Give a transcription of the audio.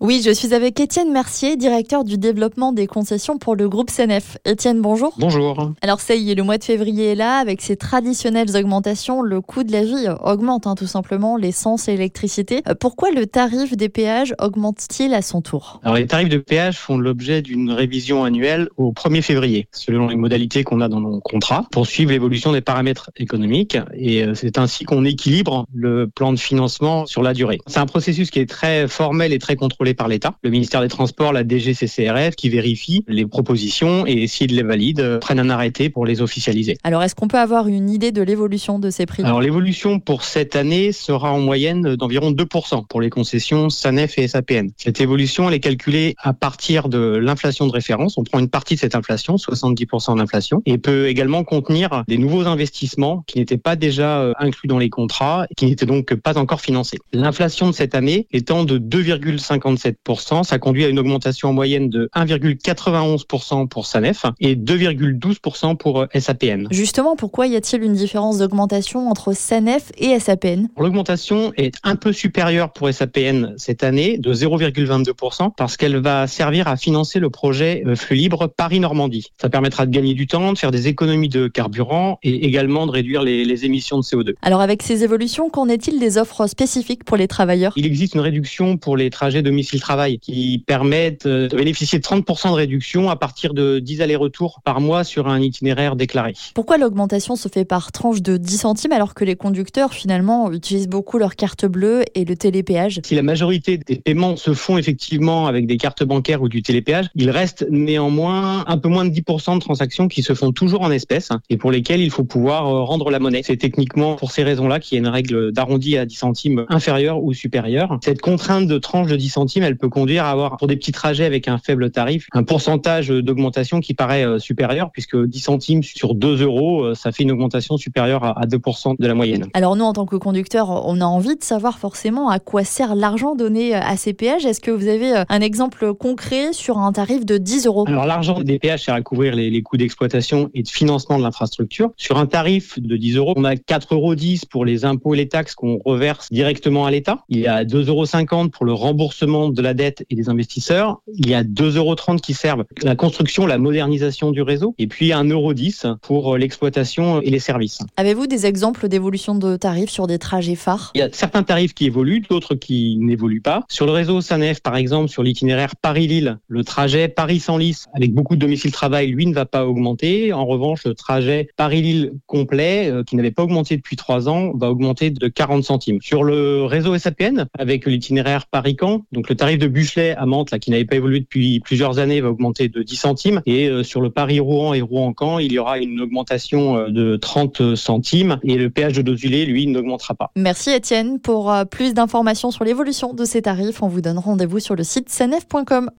Oui, je suis avec Étienne Mercier, directeur du développement des concessions pour le groupe CNF. Étienne, bonjour. Bonjour. Alors ça y est, le mois de février est là, avec ses traditionnelles augmentations, le coût de la vie augmente hein, tout simplement, l'essence et l'électricité. Euh, pourquoi le tarif des péages augmente-t-il à son tour? Alors les tarifs de péage font l'objet d'une révision annuelle au 1er février, selon les modalités qu'on a dans nos contrats, pour suivre l'évolution des paramètres économiques. Et euh, c'est ainsi qu'on équilibre le plan de financement sur la durée. C'est un processus qui est très formel et très contrôlé par l'État. Le ministère des Transports, la DGCCRF, qui vérifie les propositions et s'ils les valident, euh, prennent un arrêté pour les officialiser. Alors est-ce qu'on peut avoir une idée de l'évolution de ces prix? Alors l'évolution pour cette année sera en moyenne d'environ 2% pour les concessions SANEF et SAPN. Cette évolution, elle est calculée à partir de l'inflation de référence. On prend une partie de cette inflation, 70% d'inflation, et peut également contenir des nouveaux investissements qui n'étaient pas déjà euh, inclus dans les contrats, et qui n'étaient donc pas encore financés. L'inflation de cette année étant de 2,57%, ça conduit à une augmentation en moyenne de 1,91% pour SANEF et 2,12% pour euh, SAPN. Justement, pourquoi y a-t-il une différence d'augmentation entre SANEF et SAPN L'augmentation est un peu supérieure pour SAPN cette année, de 0,22%, parce qu'elle va servir à financer le projet euh, Flux Libre Paris-Normandie. Ça permettra de gagner du temps, de faire des économies de carburant et également de réduire les, les émissions de CO2. Alors avec ces évolutions, qu'en est-il des offres spécifiques pour les travailleurs? Il existe une réduction pour les trajets qui permettent euh, de bénéficier de 30% de réduction à partir de 10 allers-retours par mois sur un itinéraire déclaré. Pourquoi l'augmentation se fait par tranche de 10 centimes alors que les conducteurs finalement utilisent beaucoup leur carte bleue et le télépéage? Si la majorité des paiements se font effectivement avec des cartes bancaires ou du télépéage, il reste néanmoins un peu moins de 10% de transactions qui se font toujours en espèces et pour lesquelles il faut pouvoir euh, rendre la monnaie. C'est techniquement pour ces raisons-là qu'il y a une règle d'arrondi à 10 centimes inférieure ou supérieure. Cette contrainte de tranche de 10 centimes, elle peut conduire à avoir pour des petits trajets avec un faible tarif un pourcentage d'augmentation qui paraît euh, supérieur puisque 10 centimes sur 2 euros, euh, ça fait une augmentation supérieure à 2% de la moyenne. Alors nous, en tant que conducteur, on a envie de savoir forcément à quoi sert l'argent donné à ces péages. Est-ce que vous avez un exemple concret sur un tarif de 10 euros? Alors l'argent des péages sert à couvrir les, les coûts d'exploitation et de financement de l'infrastructure. Sur un tarif de 10 euros, on a 4,10 euros pour les impôts et les taxes qu'on reverse directement à l'État. Il y a 2,50 euros pour le remboursement de la dette et des investisseurs. Il y a 2,30 euros qui servent la construction, la modernisation du réseau. Et puis 1,10 euro pour l'exploitation et les services. Avez-vous des exemples d'évolution de tarifs sur des trajets phares? Il y a certains tarifs qui évoluent, d'autres qui n'évoluent pas. Sur le réseau SANEF, par exemple, sur l'itinéraire Paris-Lille, le trajet Paris-Senlis avec beaucoup de domicile-travail, lui, ne va pas augmenter. En revanche, le trajet Paris-Lille complet, euh, qui n'avait pas augmenté depuis trois ans, va augmenter de 40 centimes. Sur le réseau SAPN, avec l'itinéraire Paris-Caen, donc le tarif de Buchelet à Mantes, là, qui n'avait pas évolué depuis plusieurs années, va augmenter de 10 centimes. Et euh, sur le Paris-Rouen et Rouen-Caen, il y aura une augmentation euh, de 30 centimes. Et le péage de Dozulé, lui, n'augmentera pas. Merci Étienne. Pour plus d'informations sur l'évolution de ces tarifs, on vous donne rendez-vous sur le site sanef.com.